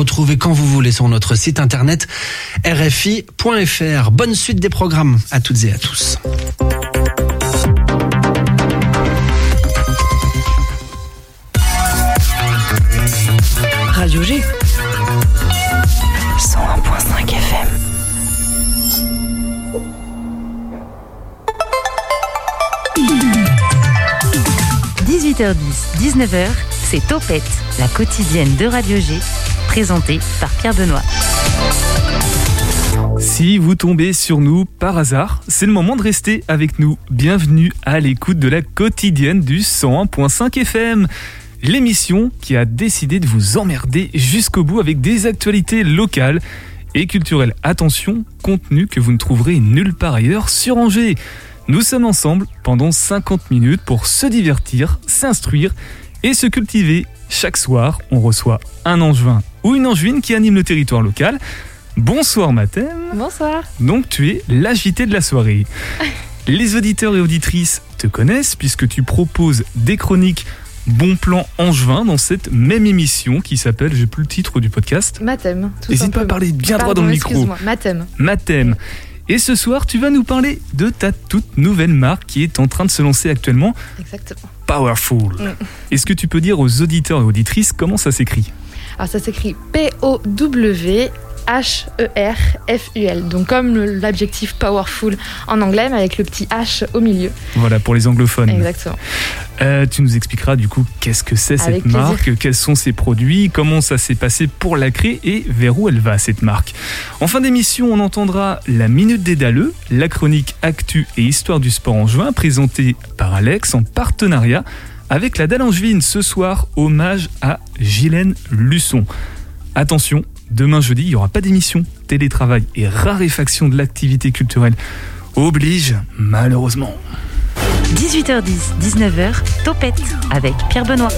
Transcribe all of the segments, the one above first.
retrouver quand vous voulez sur notre site internet rfi.fr. Bonne suite des programmes à toutes et à tous. Radio G. 101.5 FM. – 18h10, 19h, c'est Topette, la quotidienne de Radio G, présentée par Pierre Benoît. Si vous tombez sur nous par hasard, c'est le moment de rester avec nous. Bienvenue à l'écoute de la quotidienne du 101.5 FM l'émission qui a décidé de vous emmerder jusqu'au bout avec des actualités locales et culturelles. Attention, contenu que vous ne trouverez nulle part ailleurs sur Angers. Nous sommes ensemble pendant 50 minutes pour se divertir, s'instruire et se cultiver. Chaque soir, on reçoit un angevin ou une angevine qui anime le territoire local. Bonsoir Mathem. Bonsoir. Donc tu es l'agité de la soirée. Les auditeurs et auditrices te connaissent puisque tu proposes des chroniques Bon plan angevin dans cette même émission qui s'appelle, j'ai plus le titre du podcast. Mathème. N'hésite pas à parler bien droit dans le micro. Mathème. Mathème. Et ce soir, tu vas nous parler de ta toute nouvelle marque qui est en train de se lancer actuellement. Exactement. Powerful. Mm. Est-ce que tu peux dire aux auditeurs et auditrices comment ça s'écrit? Alors ça s'écrit P-O-W H-E-R-F-U-L. Donc comme l'adjectif powerful en anglais, mais avec le petit H au milieu. Voilà, pour les anglophones. Exactement. Euh, tu nous expliqueras du coup qu'est-ce que c'est cette marque, quels sont ses produits, comment ça s'est passé pour la créer et vers où elle va cette marque? En fin d'émission, on entendra la Minute des Daleux, la chronique Actu et Histoire du sport en juin, présentée par Alex en partenariat avec la Dalle Angevine ce soir, hommage à Gilène Luçon. Attention, Demain jeudi, il n'y aura pas d'émission. Télétravail et raréfaction de l'activité culturelle oblige, malheureusement. 18h10, 19h, Topette avec Pierre Benoît.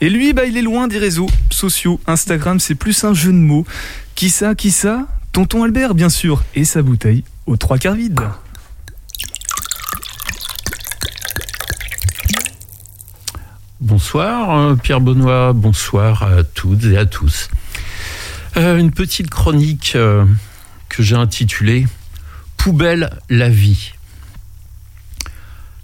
Et lui, bah, il est loin des réseaux sociaux. Instagram, c'est plus un jeu de mots. Qui ça, qui ça? Tonton Albert, bien sûr. Et sa bouteille aux trois quarts vide. Bonsoir euh, Pierre Benoît, bonsoir à toutes et à tous. Euh, une petite chronique euh, que j'ai intitulée Poubelle la vie.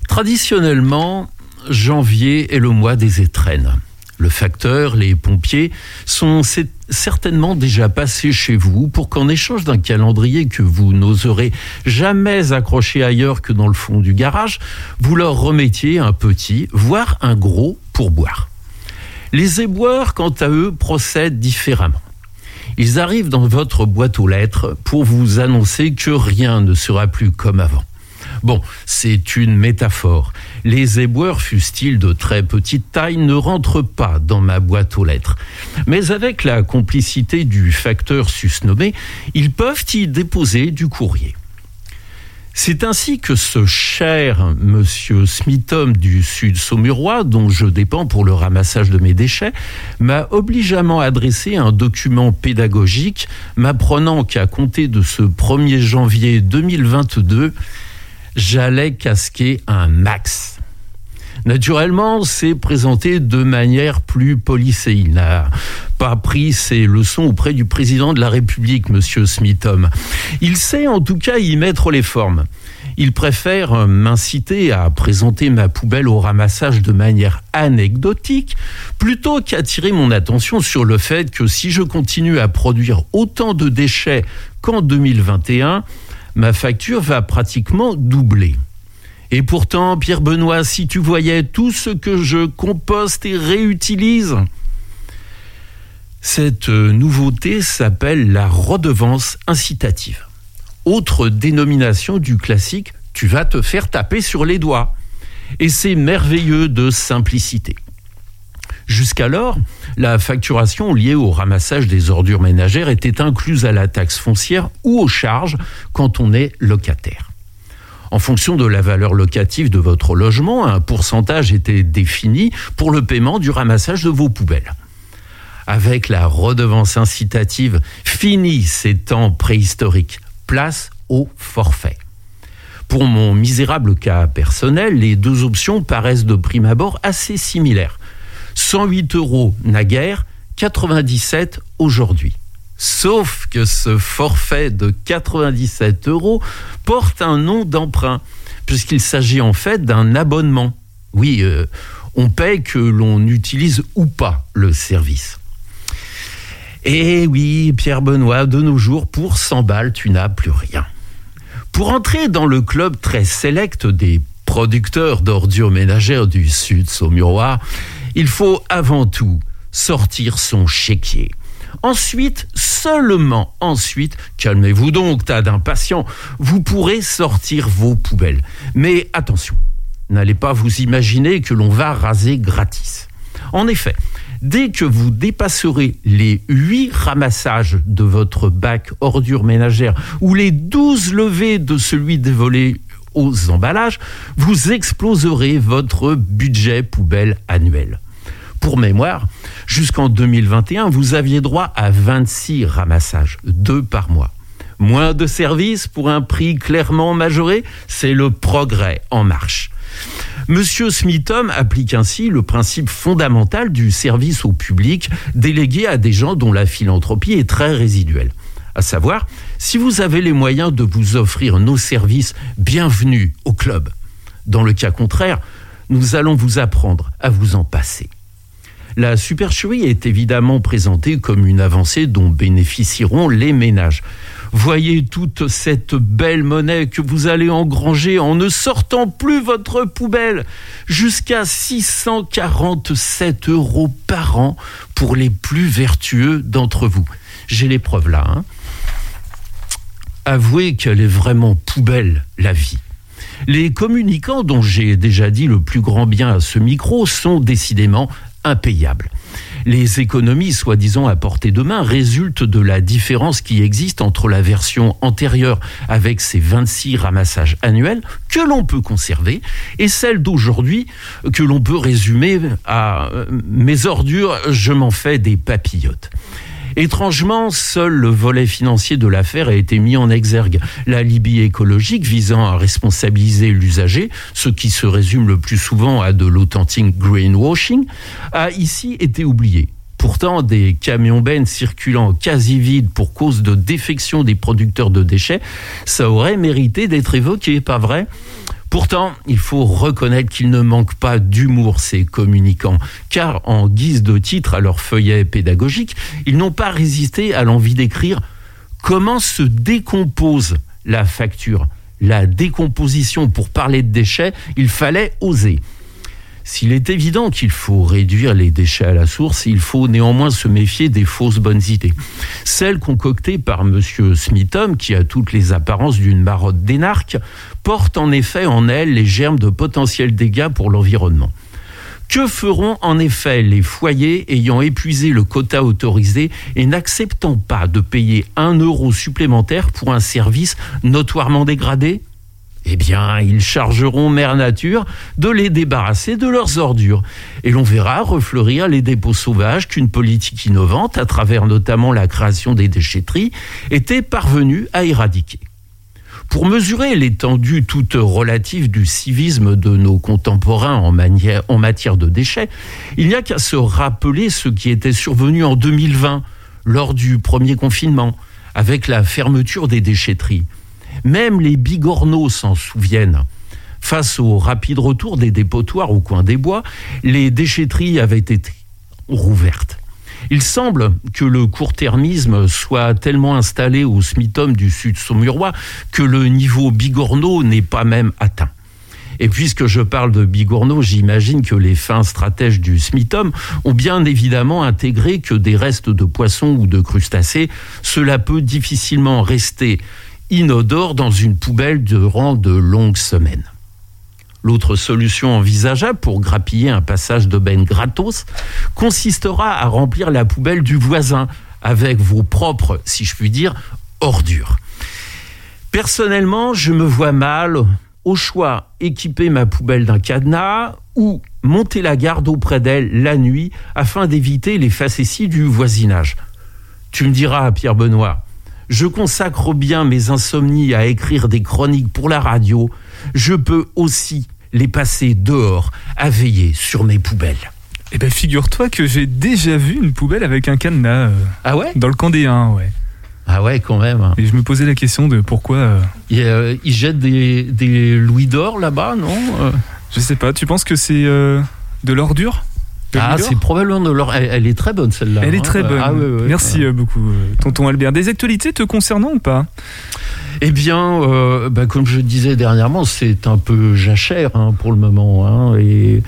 Traditionnellement, janvier est le mois des étrennes. Le facteur, les pompiers sont certainement déjà passés chez vous pour qu'en échange d'un calendrier que vous n'oserez jamais accrocher ailleurs que dans le fond du garage, vous leur remettiez un petit, voire un gros pourboire. Les éboueurs, quant à eux, procèdent différemment. Ils arrivent dans votre boîte aux lettres pour vous annoncer que rien ne sera plus comme avant. Bon, c'est une métaphore. Les éboueurs, fussent-ils de très petite taille, ne rentrent pas dans ma boîte aux lettres. Mais avec la complicité du facteur susnommé, ils peuvent y déposer du courrier. C'est ainsi que ce cher monsieur Smithom du Sud Saumurois, dont je dépends pour le ramassage de mes déchets, m'a obligeamment adressé un document pédagogique m'apprenant qu'à compter de ce 1er janvier 2022, j'allais casquer un max. Naturellement, c'est présenté de manière plus polissée. Il n'a pas pris ses leçons auprès du président de la République, Monsieur Smithom. Il sait en tout cas y mettre les formes. Il préfère m'inciter à présenter ma poubelle au ramassage de manière anecdotique plutôt qu'attirer mon attention sur le fait que si je continue à produire autant de déchets qu'en 2021, ma facture va pratiquement doubler. Et pourtant, Pierre Benoît, si tu voyais tout ce que je composte et réutilise, cette nouveauté s'appelle la redevance incitative. Autre dénomination du classique, tu vas te faire taper sur les doigts. Et c'est merveilleux de simplicité. Jusqu'alors, la facturation liée au ramassage des ordures ménagères était incluse à la taxe foncière ou aux charges quand on est locataire. En fonction de la valeur locative de votre logement, un pourcentage était défini pour le paiement du ramassage de vos poubelles. Avec la redevance incitative, fini ces temps préhistoriques. Place au forfait. Pour mon misérable cas personnel, les deux options paraissent de prime abord assez similaires. 108 euros naguère, 97 aujourd'hui. Sauf que ce forfait de 97 euros porte un nom d'emprunt, puisqu'il s'agit en fait d'un abonnement. Oui, euh, on paye que l'on utilise ou pas le service. Et oui, Pierre Benoît, de nos jours, pour 100 balles, tu n'as plus rien. Pour entrer dans le club très sélect des producteurs d'ordures ménagères du Sud Saumurois, il faut avant tout sortir son chéquier. Ensuite, seulement ensuite, calmez-vous donc, tas d'impatients, vous pourrez sortir vos poubelles. Mais attention, n'allez pas vous imaginer que l'on va raser gratis. En effet, dès que vous dépasserez les 8 ramassages de votre bac ordures ménagères ou les 12 levées de celui dévolé aux emballages, vous exploserez votre budget poubelle annuel. Pour mémoire, jusqu'en 2021, vous aviez droit à 26 ramassages, deux par mois. Moins de services pour un prix clairement majoré, c'est le progrès en marche. Monsieur Smithom applique ainsi le principe fondamental du service au public délégué à des gens dont la philanthropie est très résiduelle. À savoir, si vous avez les moyens de vous offrir nos services, bienvenue au club. Dans le cas contraire, nous allons vous apprendre à vous en passer. La supercherie est évidemment présentée comme une avancée dont bénéficieront les ménages. Voyez toute cette belle monnaie que vous allez engranger en ne sortant plus votre poubelle. Jusqu'à 647 euros par an pour les plus vertueux d'entre vous. J'ai les preuves là. Hein. Avouez qu'elle est vraiment poubelle, la vie. Les communicants dont j'ai déjà dit le plus grand bien à ce micro sont décidément impayables. Les économies soi-disant à portée de main résultent de la différence qui existe entre la version antérieure avec ses 26 ramassages annuels que l'on peut conserver et celle d'aujourd'hui que l'on peut résumer à euh, mes ordures, je m'en fais des papillotes. Étrangement, seul le volet financier de l'affaire a été mis en exergue. La Libye écologique visant à responsabiliser l'usager, ce qui se résume le plus souvent à de l'authentique greenwashing, a ici été oublié. Pourtant, des camions bennes circulant quasi vides pour cause de défection des producteurs de déchets, ça aurait mérité d'être évoqué, pas vrai? Pourtant, il faut reconnaître qu'ils ne manquent pas d'humour, ces communicants, car en guise de titre à leur feuillet pédagogique, ils n'ont pas résisté à l'envie d'écrire comment se décompose la facture? La décomposition, pour parler de déchets, il fallait oser. S'il est évident qu'il faut réduire les déchets à la source, il faut néanmoins se méfier des fausses bonnes idées. Celles concoctées par M. Smithom, qui a toutes les apparences d'une marotte d'énarque, portent en effet en elles les germes de potentiels dégâts pour l'environnement. Que feront en effet les foyers ayant épuisé le quota autorisé et n'acceptant pas de payer un euro supplémentaire pour un service notoirement dégradé? Eh bien, ils chargeront Mère Nature de les débarrasser de leurs ordures. Et l'on verra refleurir les dépôts sauvages qu'une politique innovante, à travers notamment la création des déchetteries, était parvenue à éradiquer. Pour mesurer l'étendue toute relative du civisme de nos contemporains en, en matière de déchets, il n'y a qu'à se rappeler ce qui était survenu en 2020, lors du premier confinement, avec la fermeture des déchetteries. Même les bigorneaux s'en souviennent. Face au rapide retour des dépotoirs au coin des bois, les déchetteries avaient été rouvertes. Il semble que le court-termisme soit tellement installé au SMITOM du Sud Saumurois que le niveau bigorneau n'est pas même atteint. Et puisque je parle de bigorneau, j'imagine que les fins stratèges du SMITOM ont bien évidemment intégré que des restes de poissons ou de crustacés, cela peut difficilement rester inodore dans une poubelle durant de longues semaines. L'autre solution envisageable pour grappiller un passage d'aubaine gratos consistera à remplir la poubelle du voisin avec vos propres, si je puis dire, ordures. Personnellement, je me vois mal au choix équiper ma poubelle d'un cadenas ou monter la garde auprès d'elle la nuit afin d'éviter les facéties du voisinage. Tu me diras, Pierre Benoît, je consacre bien mes insomnies à écrire des chroniques pour la radio, je peux aussi les passer dehors à veiller sur mes poubelles. Eh ben, figure-toi que j'ai déjà vu une poubelle avec un cadenas euh, Ah ouais? dans le camp des 1, ouais. Ah ouais, quand même. Et je me posais la question de pourquoi. euh, Il, euh, il jette des, des louis d'or là-bas, non? Euh, je sais pas, tu penses que c'est euh, de l'ordure? Ah, c'est probablement de l'or. Elle, elle est très bonne celle-là. Elle est hein. très bonne. Ah, ouais, ouais. Merci euh, beaucoup, euh, tonton Albert. Des actualités te concernant ou pas? Eh bien, euh, bah, comme je disais dernièrement, c'est un peu jachère hein, pour le moment. hein, et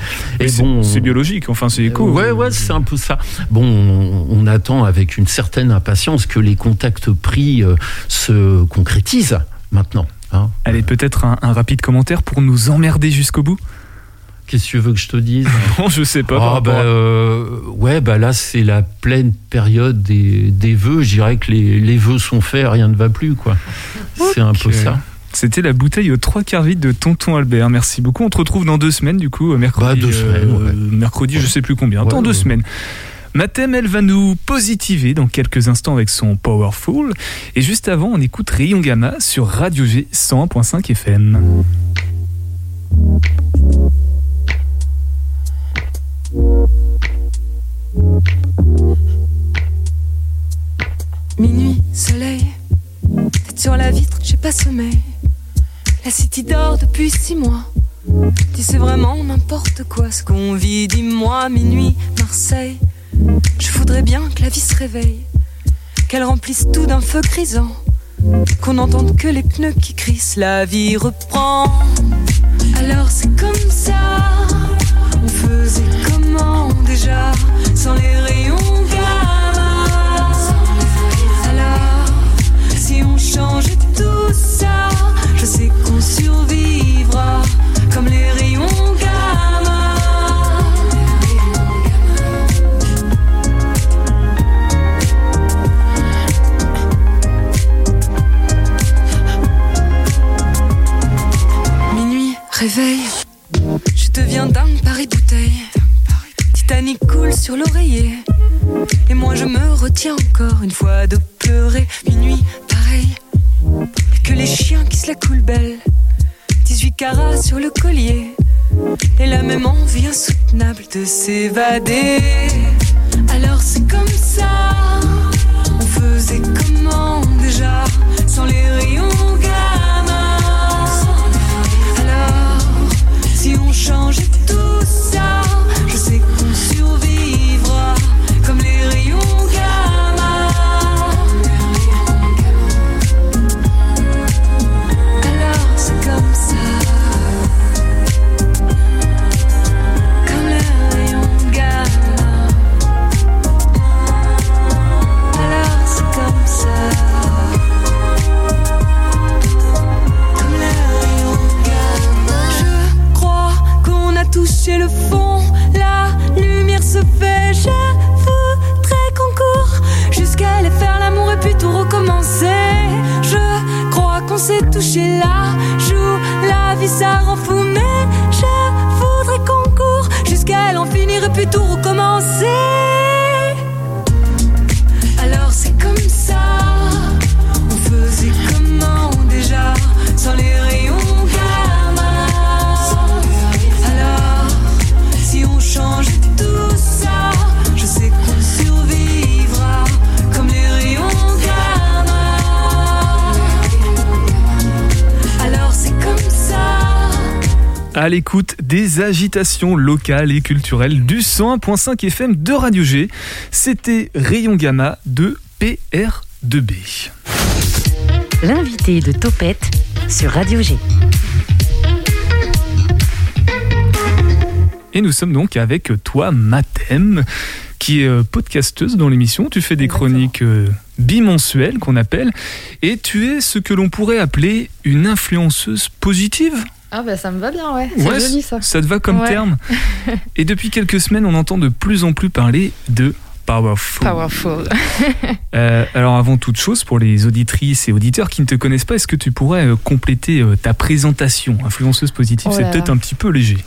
bon, C'est biologique, enfin c'est éco. Ouais, ouais, c'est un peu ça. Bon, on, on attend avec une certaine impatience que les contacts pris euh, se concrétisent maintenant. hein. Allez, peut-être un, un rapide commentaire pour nous emmerder jusqu'au bout? Qu'est-ce que tu veux que je te dise Bon, je sais pas. Ah, bah, euh, ouais, bah là c'est la pleine période des, des vœux. Je dirais que les, les vœux sont faits, rien ne va plus, quoi. C'est un peu ça. C'était la bouteille aux trois quarts vide de Tonton Albert. Merci beaucoup. On te retrouve dans deux semaines, du coup, euh, mercredi. Bah, deux semaines, ouais. mercredi, je sais plus combien. Ouais, dans deux ouais. semaines. Mathème, elle va nous positiver dans quelques instants avec son Powerful. Et juste avant, on écoute Rayon Gamma sur Radio G 100.5 FM. Minuit, soleil, tête sur la vitre, j'ai pas sommeil. La city dort depuis six mois. Dis c'est vraiment n'importe quoi ce qu'on vit, dis-moi, minuit, Marseille. Je voudrais bien que la vie se réveille, qu'elle remplisse tout d'un feu grisant, qu'on n'entende que les pneus qui crissent, la vie reprend. Alors c'est comme ça, on faisait comment déjà, sans les rayons gamma? Alors, si on changeait tout ça, je sais qu'on survivra comme les l'oreiller. Et moi je me retiens encore une fois de pleurer. Minuit, pareil. Que les chiens qui se la coulent belle. 18 carats sur le collier. Et la même envie insoutenable de s'évader. Alors c'est comme ça. On faisait comment déjà sans les rayons gamma. S'est touché À l'écoute des agitations locales et culturelles du 101.5 FM de Radio G, c'était Rayon Gamma de PR2B. L'invité de Topette sur Radio G. Et nous sommes donc avec toi, Mathem, qui est euh, podcasteuse dans l'émission. Tu fais des Exactement. chroniques euh, bimensuelles qu'on appelle, et tu es ce que l'on pourrait appeler une influenceuse positive. Ah bah ça me va bien, ouais. C'est Ouais, joli ça. Ça te va comme Ouais. terme Et depuis quelques semaines, on entend de plus en plus parler de Powerful. Powerful. Euh, alors avant toute chose, pour les auditrices et auditeurs qui ne te connaissent pas, est-ce que tu pourrais euh, compléter euh, ta présentation Influenceuse positive, Oh c'est peut-être un petit peu léger.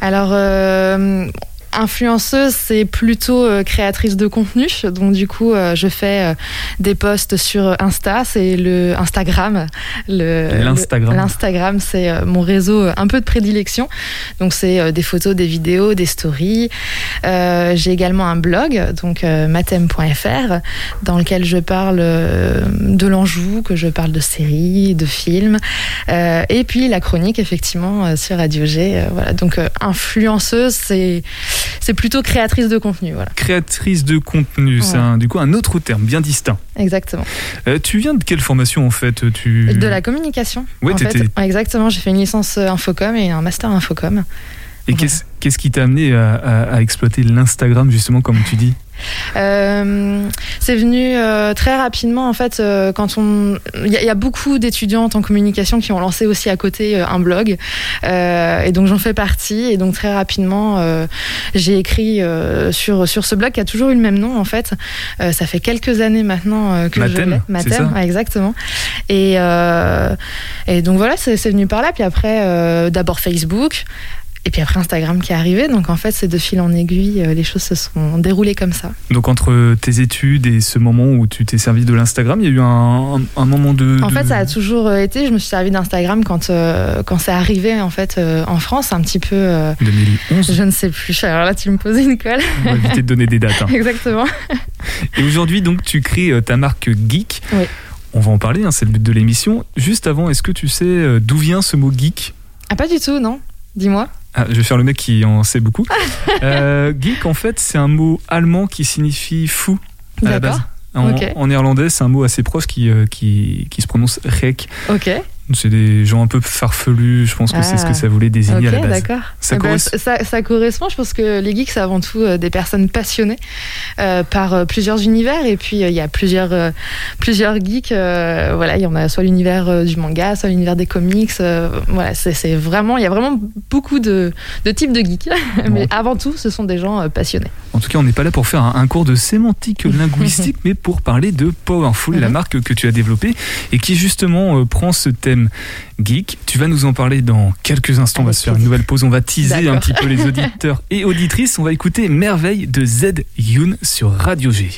Alors, euh, influenceuse, c'est plutôt euh, créatrice de contenu. Donc du coup, euh, je fais euh, des posts sur Insta, c'est le Instagram. L'Instagram. le- L'Instagram, c'est mon réseau un peu de prédilection. Donc c'est des photos, des vidéos, des stories. Euh, J'ai également un blog, donc matem.fr, dans lequel je parle de l'Anjou, que je parle de séries, de films. Euh, et puis la chronique, effectivement, sur Radio G. voilà. Donc influenceuse, c'est c'est plutôt créatrice de contenu. Voilà, Créatrice de contenu, c'est un- du coup un autre terme bien distinct. exactement. Euh, tu viens de quelle formation en fait tu... De la communication. Ouais, exactement. J'ai fait une licence euh, infocom et un master infocom. Et qu'est-ce qu'est-ce qui t'a amené à, à- à exploiter l'Instagram justement comme tu dis? Euh, c'est venu euh, très rapidement en fait euh, quand on il y, a- il y a beaucoup d'étudiantes en communication qui ont lancé aussi à côté un blog. Et donc j'en fais partie. Et donc très rapidement j'ai écrit sur sur ce blog qui a toujours eu le même nom en fait. Ça fait quelques années maintenant que je Matem, l'ai. ça ouais, exactement. Et et donc voilà c'est venu par là. Puis après d'abord Facebook et puis après Instagram qui est arrivé donc en fait c'est de fil en aiguille euh, les choses se sont déroulées comme ça Donc entre tes études et ce moment où tu t'es servi de l'Instagram, il y a eu un, un- un moment de... En de- fait, ça a toujours été. Je me suis servi d'Instagram quand euh, quand c'est arrivé en fait euh, en France, un petit peu. euh, 2011 je ne sais plus. Alors là, tu me posais une colle. On va éviter de donner des dates. hein. Exactement. Et aujourd'hui, donc, tu crées ta marque Geek. Oui. On va en parler, hein, c'est le but de l'émission. Juste avant, est-ce que tu sais d'où vient ce mot geek? Ah pas du tout, non. Dis-moi. Ah, Je vais faire le mec qui en sait beaucoup. Euh, geek, en fait, c'est un mot allemand qui signifie fou à la base. En, néerlandais, c'est un mot assez proche qui, euh, qui, qui se prononce rek. Ok. C'est des gens un peu farfelus, je pense que c'est ce Ah. que ça voulait désigner à la base. d'accord. Ça Eh ben, correspond- ça, ça correspond. Je pense que les geeks, c'est avant tout euh, des personnes passionnées euh, par euh, plusieurs univers. Et puis, il y a plusieurs, plusieurs geeks. voilà, il y en a soit l'univers du manga, soit l'univers des comics. voilà, c'est vraiment, il y a vraiment beaucoup de, de types de geeks. Mais avant tout, ce sont des gens passionnés. En tout cas, on n'est pas là pour faire un, un cours de sémantique linguistique, mais pour parler de Powerful, la Mhm. marque que tu as développée et qui justement prend ce thème geek. Tu vas nous en parler dans quelques instants. on va se faire une nouvelle pause. On va teaser un petit peu les auditeurs et auditrices. On va écouter Merveille de Z Yoon sur Radio G.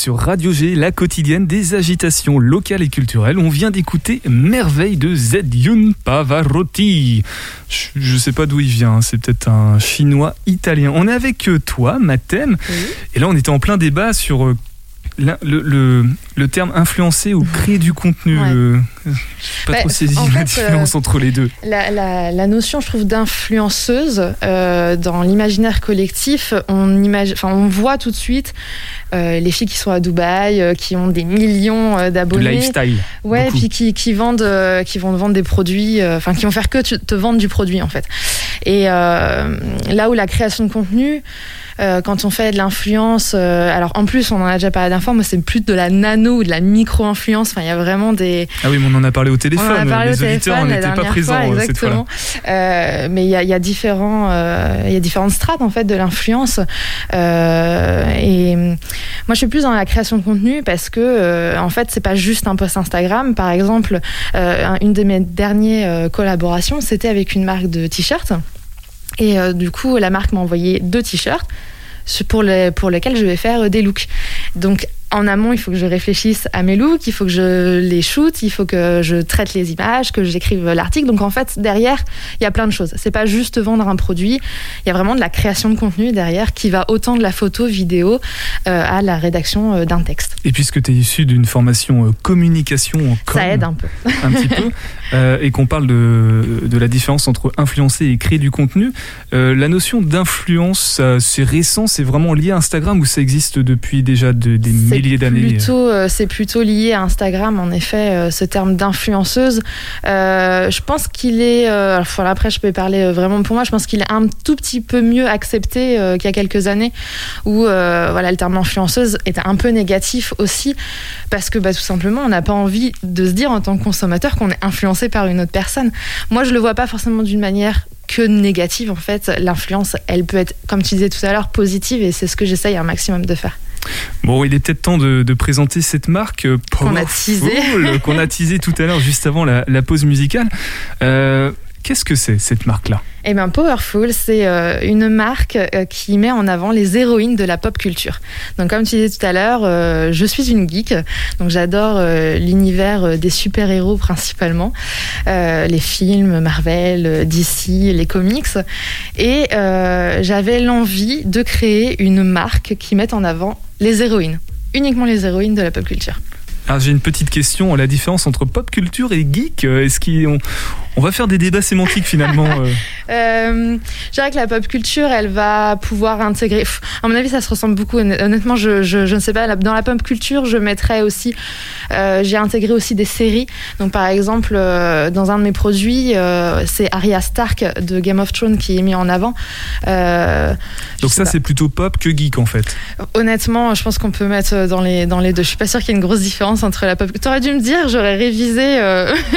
sur Radio G, la quotidienne des agitations locales et culturelles. On vient d'écouter Merveille de Zedjun Pavarotti. Je, ne sais pas d'où il vient, hein. c'est peut-être un chinois italien. On est avec euh, toi, Mathem, et là on était en plein débat sur le, le, terme influencer ou créer du contenu, ouais. euh, pas trop saisi la différence euh, entre les deux. La, la, la notion, je trouve, d'influenceuse euh, dans l'imaginaire collectif, on, imagine, on voit tout de suite euh, les filles qui sont à Dubaï, qui ont des millions d'abonnés. Lifestyle. Ouais, beaucoup. puis qui, qui vendent, qui vont vendre des produits, enfin qui vont faire que te vendre du produit en fait. Et là où la création de contenu, euh, quand on fait de l'influence, euh, alors en plus on en a déjà parlé d'un fois, mais c'est plus de la nano ou de la micro-influence. Enfin, il y a vraiment des. Ah oui, mais on en a parlé au téléphone. On en a parlé les au auditeurs n'étaient pas présents fois, exactement. cette fois. Euh, mais il y a, y a différents, il y a différentes strates en fait de l'influence. et moi, je suis plus dans la création de contenu parce que en fait, c'est pas juste un post Instagram. Par exemple, une de mes dernières collaborations, c'était avec une marque de t-shirts. Et euh, du coup, la marque m'a envoyé deux t-shirts pour, pour lesquels je vais faire des looks. Donc en amont, il faut que je réfléchisse à mes looks, il faut que je les shoote, il faut que je traite les images, que j'écrive l'article. Donc en fait, derrière, il y a plein de choses. C'est pas juste vendre un produit, il y a vraiment de la création de contenu derrière qui va autant de la photo, vidéo euh, à la rédaction euh, d'un texte. Et puisque tu es issu d'une formation euh, communication en com, ça aide un peu. un petit peu. Et qu'on parle de, de la différence entre influencer et créer du contenu, la notion d'influence, c'est récent, c'est vraiment lié à Instagram ou ça existe depuis déjà de, des milliers d'années plutôt, euh, C'est plutôt lié à Instagram, en effet, euh, ce terme d'influenceuse. Euh, je pense qu'il est, enfin, après je peux parler vraiment pour moi, je pense qu'il est un tout petit peu mieux accepté qu'il y a quelques années, où voilà, le terme influenceuse était un peu négatif aussi, parce que bah, tout simplement, on n'a pas envie de se dire en tant que consommateur qu'on est influencé par une autre personne. Moi, je le vois pas forcément d'une manière que négative en fait. L'influence, elle peut être, comme tu disais tout à l'heure, positive et c'est ce que j'essaye un maximum de faire. Bon, il est peut-être temps de, de, présenter cette marque qu'on a teasé, qu'on a teasé tout à l'heure juste avant la, la pause musicale. Euh, Qu'est-ce que c'est cette marque-là Eh bien, Powerful, c'est euh, une marque euh, qui met en avant les héroïnes de la pop culture. Donc, comme tu disais tout à l'heure, euh, je suis une geek, donc j'adore l'univers des super-héros principalement, les films, Marvel, DC, les comics, et j'avais l'envie de créer une marque qui mette en avant les héroïnes, uniquement les héroïnes de la pop culture. Alors j'ai une petite question, la différence entre pop culture et geek, est-ce qu'on on va faire des débats sémantiques finalement euh. euh, Je dirais que la pop culture, elle va pouvoir intégrer. Pff, à mon avis, ça se ressemble beaucoup. Honnêtement, je, je, je ne sais pas. Dans la pop culture, je mettrais aussi. Euh, j'ai intégré aussi des séries. Donc, par exemple, euh, dans un de mes produits, euh, c'est Arya Stark de Game of Thrones qui est mis en avant. Euh, Donc, ça, c'est plutôt pop que geek en fait Honnêtement, je pense qu'on peut mettre dans les, dans les deux. Je suis pas sûre qu'il y ait une grosse différence entre la pop. T'aurais dû me dire, j'aurais révisé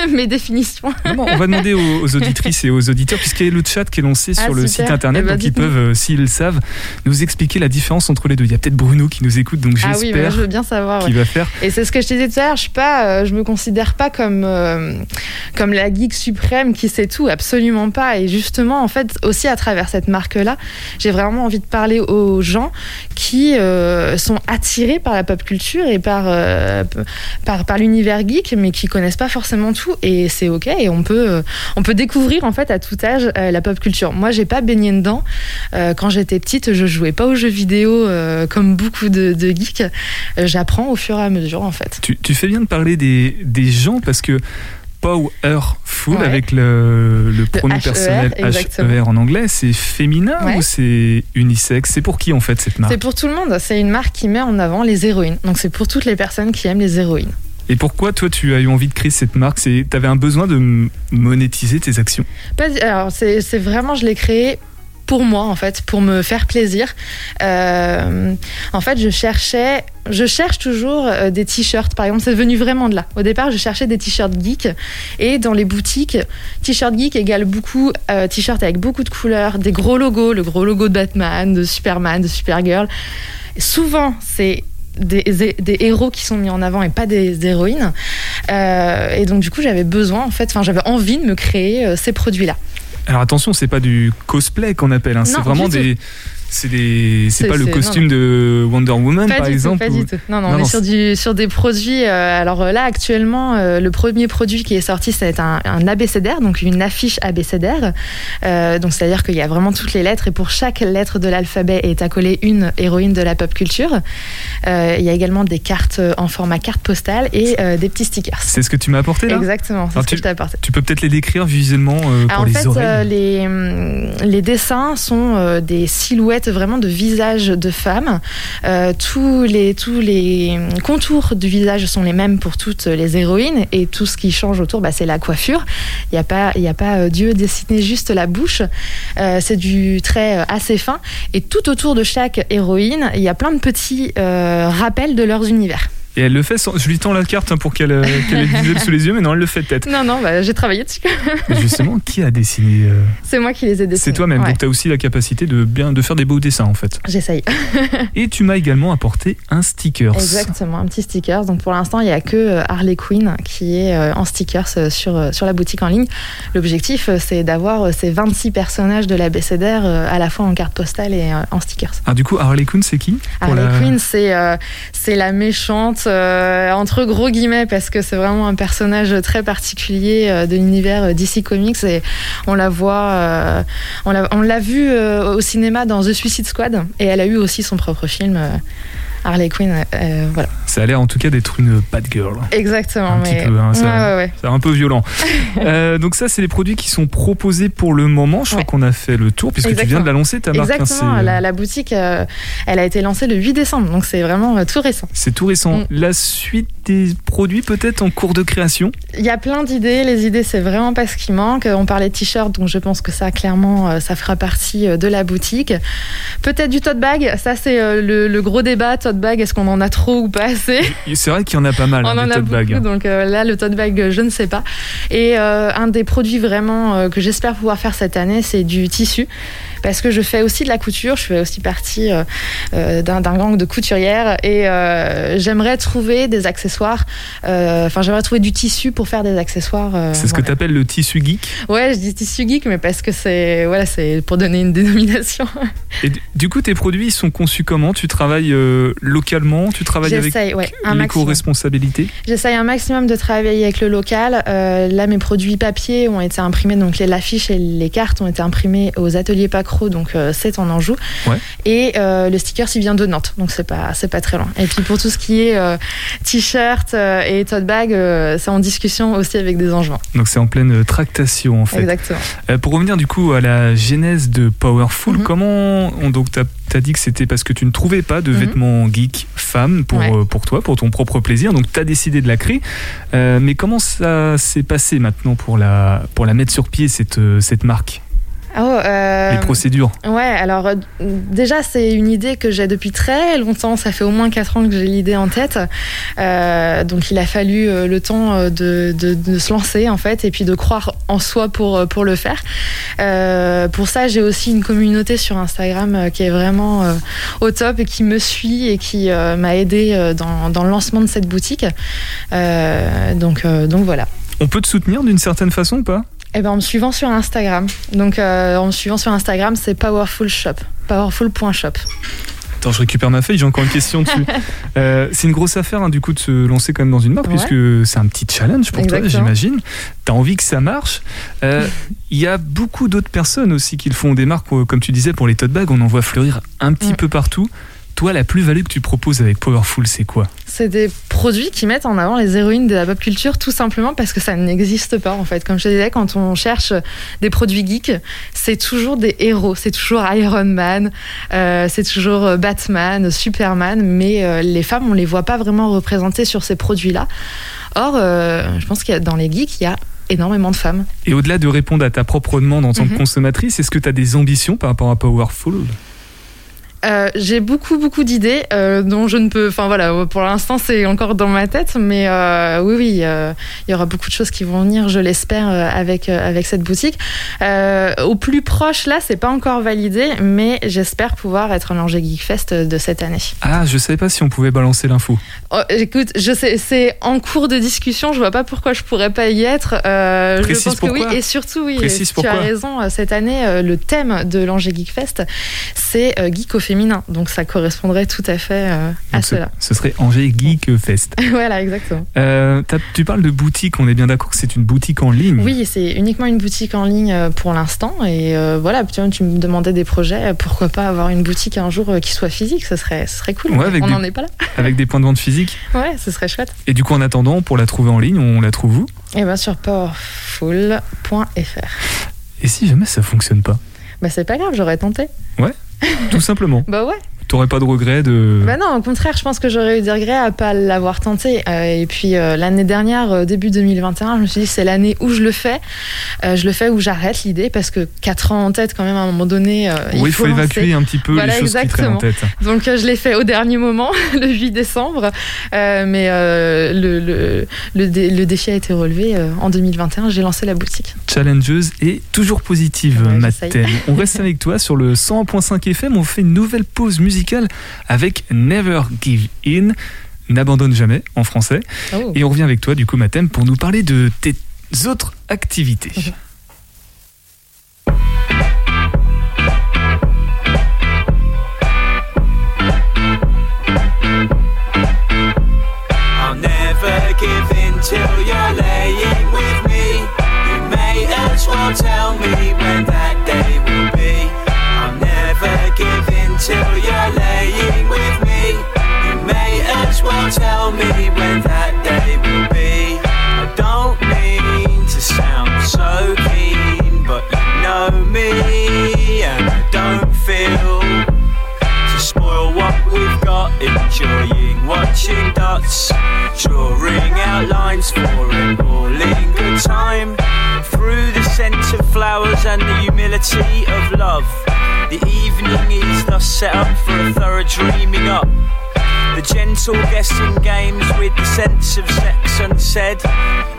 mes définitions. Non, on va demander aux, aux, auditrices et aux auditeurs, puisqu'il y a le chat qui est lancé sur ah, le site internet, eh ben, donc ils peuvent, euh, s'ils le savent, nous expliquer la différence entre les deux. Il y a peut-être Bruno qui nous écoute, donc j'espère. Ah oui, bah, je veux bien savoir. Ouais. va faire. Et c'est ce que je te disais tout à l'heure. Je pas, euh, je me considère pas comme euh, comme la geek suprême qui sait tout, absolument pas. Et justement, en fait, aussi à travers cette marque-là, j'ai vraiment envie de parler aux gens qui euh, sont attirés par la pop culture et par euh, par, l'univers geek, mais qui connaissent pas forcément tout. Et c'est ok. Et on peut on peut découvrir en fait à tout âge euh, la pop culture. Moi, j'ai pas baigné dedans. Euh, quand j'étais petite, je jouais pas aux jeux vidéo euh, comme beaucoup de, de geeks. J'apprends au fur et à mesure en fait. Tu, tu fais bien de parler des, des gens parce que powerful ouais. avec le, le pronom personnel HER en anglais, c'est féminin ouais. ou c'est unisexe? C'est pour qui en fait cette marque? C'est pour tout le monde. C'est une marque qui met en avant les héroïnes. Donc c'est pour toutes les personnes qui aiment les héroïnes. Et pourquoi toi tu as eu envie de créer cette marque? Tu avais un besoin de monétiser tes actions? Alors c'est vraiment, je l'ai créé pour moi en fait, pour me faire plaisir. Euh, en fait, je cherchais, je cherche toujours euh, des t-shirts. Par exemple, c'est venu vraiment de là. Au départ, je cherchais des t-shirts geek et dans les boutiques, t-shirt geek égale beaucoup euh, t-shirt avec beaucoup de couleurs, des gros logos, le gros logo de Batman, de Superman, de Supergirl. Et souvent, c'est des, héros qui sont mis en avant et pas des, héroïnes. Et donc, du coup, j'avais besoin, en fait, enfin, j'avais envie de me créer ces produits-là. Alors, attention, c'est pas du cosplay qu'on appelle, hein. c'est vraiment des. C'est des, c'est C'est- pas le c'est- costume de Wonder Woman Pas par du exemple. tout, pas ou- du tout. Non, non, Non, on est sur, du, sur des produits. euh, alors euh, là, actuellement, euh, le premier produit qui est sorti, c'est un, un abécédaire, donc une affiche abécédaire. Euh, donc c'est-à-dire qu'il y a vraiment toutes les lettres et pour chaque lettre de l'alphabet est accolée une héroïne de la pop culture. Il y a également des cartes en format carte postale et des petits stickers. C'est ce que tu m'as apporté là? Exactement, c'est ce que tu- je t'ai apporté. Tu peux peut-être les décrire visuellement pour Alors, en les fait, oreilles? les, hum, les dessins sont des silhouettes vraiment de visages de femmes. Euh, tous, les, contours du visage sont les mêmes pour toutes les héroïnes et tout ce qui change autour, bah, c'est la coiffure. Il n'y a pas, a pas euh, Dieu dessiné juste la bouche. Euh, c'est du trait assez fin. Et tout autour de chaque héroïne, il y a plein de petits rappels de leurs univers. Et elle le fait sans... Je lui tends la carte hein, pour qu'elle euh, ait le visuel sous les yeux, mais non, elle le fait peut-être. Non, non, bah, j'ai travaillé dessus. Justement, qui a dessiné euh, c'est moi qui les ai dessinés. C'est toi-même, Ouais, donc tu as aussi la capacité de, bien, de faire des beaux dessins en fait. J'essaye. Et tu m'as également apporté un sticker. Exactement, un petit sticker. Donc pour l'instant, il n'y a que euh, Harley Quinn qui est euh, en stickers sur, sur la boutique en ligne. L'objectif, c'est d'avoir ces 26 personnages de l'abécédaire à la fois en carte postale et en stickers. Ah, du coup, Harley Quinn, c'est qui? Harley la- Quinn, c'est euh, c'est la méchante, euh, entre gros guillemets, parce que c'est vraiment un personnage très particulier euh, de l'univers euh, DC Comics. Et on la voit, on l'a euh, au cinéma dans The Suicide Squad. Et elle a eu aussi son propre film, Harley Quinn. euh, voilà. Ça a l'air en tout cas d'être une bad girl. Exactement. Un petit mais... peu, hein, ça- ouais, ouais, ouais. C'est un peu violent. Euh, donc ça, c'est les produits qui sont proposés pour le moment. Je crois qu'on a fait le tour, puisque tu viens de la lancer, ta marque. hein, Exactement. c'est- la, la boutique, euh, elle a été lancée le 8 décembre, donc c'est vraiment euh, tout récent. c'est tout récent. Mm. La suite des produits peut-être en cours de création? Il y a plein d'idées. Les idées, c'est vraiment pas ce qui manque. On parlait de t-shirts, donc je pense que ça, clairement, euh, ça fera partie euh, de la boutique. Peut-être du tote bag. Ça, c'est euh, le, le gros débat. Tote bag, est-ce qu'on en a trop ou pas assez C'est vrai qu'il y en a pas mal, On hein, en a tote beaucoup, bags. donc euh, là, le tote bag, euh, je ne sais pas. Et euh, un des produits vraiment que j'espère pouvoir faire cette année, c'est du tissu. Parce que je fais aussi de la couture, je fais aussi partie euh, euh, d'un gang de couturières et euh, j'aimerais trouver des accessoires, enfin j'aimerais trouver du tissu pour faire des accessoires. C'est ce que tu appelles le tissu geek. Ouais, je dis tissu geek, mais parce que c'est voilà, c'est pour donner une dénomination. Et du- coup, tes produits, ils sont conçus comment? Tu travailles localement? Tu travailles avec ouais, l'éco-responsabilité? J'essaye un maximum de travailler avec le local. Là, mes produits papier ont été imprimés, donc l'affiche et les cartes ont été imprimés aux ateliers Pacro, donc euh, c'est en Anjou. Ouais. Et euh, le sticker, il vient de Nantes, donc c'est pas c'est pas très loin. Et puis pour tout ce qui est euh, t-shirt euh, et tote bag, euh, c'est en discussion aussi avec des Angevins. Donc c'est en pleine euh, tractation en fait. Exactement. Euh, pour revenir du coup à la genèse de Powerful, Mhm. comment on, donc t'as as dit que c'était parce que tu ne trouvais pas de Mhm. vêtements geek femmes pour Ouais. euh, pour toi, pour ton propre plaisir, donc tu as décidé de la créer. Euh, mais comment ça s'est passé maintenant pour la pour la mettre sur pied cette euh, cette marque, Oh, euh, les procédures Ouais, alors euh, déjà c'est une idée que j'ai depuis très longtemps, ça fait au moins 4 ans que j'ai l'idée en tête. Euh, donc il a fallu euh, le temps de, de- de se lancer en fait et puis de croire en soi pour, pour le faire. Pour ça j'ai aussi une communauté sur Instagram qui est vraiment au top et qui me suit et qui m'a aidé dans, dans le lancement de cette boutique. Donc, donc voilà. On peut te soutenir d'une certaine façon ou pas? Eh ben, en me suivant sur Instagram. Donc, euh, en me suivant sur Instagram, c'est Powerful Shop. Powerful.shop. Attends, je récupère ma feuille, j'ai encore une question dessus. Euh, c'est une grosse affaire, hein, du coup, de se lancer quand même dans une marque, Ouais. puisque c'est un petit challenge pour toi, j'imagine. T'as envie que ça marche. Euh, Il y a beaucoup d'autres personnes aussi qui le font, des marques, comme tu disais, pour les tote bags, on en voit fleurir un petit Mm. peu partout. Toi, la plus-value que tu proposes avec Powerful, c'est quoi? C'est des produits qui mettent en avant les héroïnes de la pop culture tout simplement parce que ça n'existe pas en fait. Comme je te disais, quand on cherche des produits geeks, c'est toujours des héros. C'est toujours Iron Man, euh, c'est toujours euh, Batman, Superman, mais euh, les femmes, on les voit pas vraiment représentées sur ces produits-là. Or, euh, je pense qu'il y a dans les geeks, il y a énormément de femmes. Et au-delà de répondre à ta propre demande en tant que Mhm. consommatrice, est-ce que tu as des ambitions par rapport à Powerful? Euh, j'ai beaucoup beaucoup d'idées euh, dont je ne peux. Enfin voilà, pour l'instant c'est encore dans ma tête, mais euh, oui oui, euh, il y aura beaucoup de choses qui vont venir, je l'espère, euh, avec euh, avec cette boutique. Euh, au plus proche là, c'est pas encore validé, mais j'espère pouvoir être à l'Angers Geek Fest de cette année. Ah, je savais pas si on pouvait balancer l'info. Oh, écoute, je sais, c'est en cours de discussion. Je vois pas pourquoi je pourrais pas y être. Euh, je Précise pense que pourquoi. oui, et surtout oui. Précise tu pourquoi. as raison. euh, Cette année, euh, le thème de l'Angers Geek Fest, c'est euh, geek au féminin. Donc ça correspondrait tout à fait euh, à ce, cela. ce serait Angers Geek Fest. voilà, exactement. Euh, tu parles de boutique, on est bien d'accord que c'est une boutique en ligne. Oui, c'est uniquement une boutique en ligne euh, pour l'instant. Et euh, voilà, tu, me demandais des projets. Pourquoi pas avoir une boutique un jour qui soit phisique Ce serait, ce serait cool. Ouais, On n'en est pas là. Avec des points de vente physiques. Ouais, ce serait chouette. Et du coup, en attendant, pour la trouver en ligne, on la trouve où? Et bien sur powerful.fr. Et si jamais ça fonctionne pas? Bah c'est pas grave, j'aurais tenté. Tout simplement. Bah ouais. T'aurais pas de regret de. Bah non, au contraire, je pense que j'aurais eu des regrets à pas l'avoir tenté. Euh, et puis euh, l'année dernière, euh, début 2021, je me suis dit c'est l'année où je le fais. Euh, je le fais où j'arrête l'idée parce que 4 ans en tête quand même à un moment donné. oui, il faut, évacuer un petit peu Voilà, les choses qui traînent en tête. Donc je l'ai fait au dernier moment, le 8 décembre. Mais le, le, le, dé- le défi a été relevé en 2021. J'ai lancé la boutique. Challengeuse et toujours positive, Ouais. On reste avec toi sur le 100.5 FM. On fait une nouvelle pause musicale avec Never Give In. N'abandonne jamais en français. Oh. Et on revient avec toi, du coup, Mathem, pour nous parler de tes autres activités. I'll never give in till you're laying with me. You may as well tell me when that tell me when that day will be. I don't mean to sound so keen, but you know me, and I don't feel to spoil what we've got. Enjoying watching dots, drawing outlines for an all in good time. Through the scent of flowers and the humility of love, the evening is thus set up for a thorough dreaming up. The gentle guessing games with the sense of sex unsaid.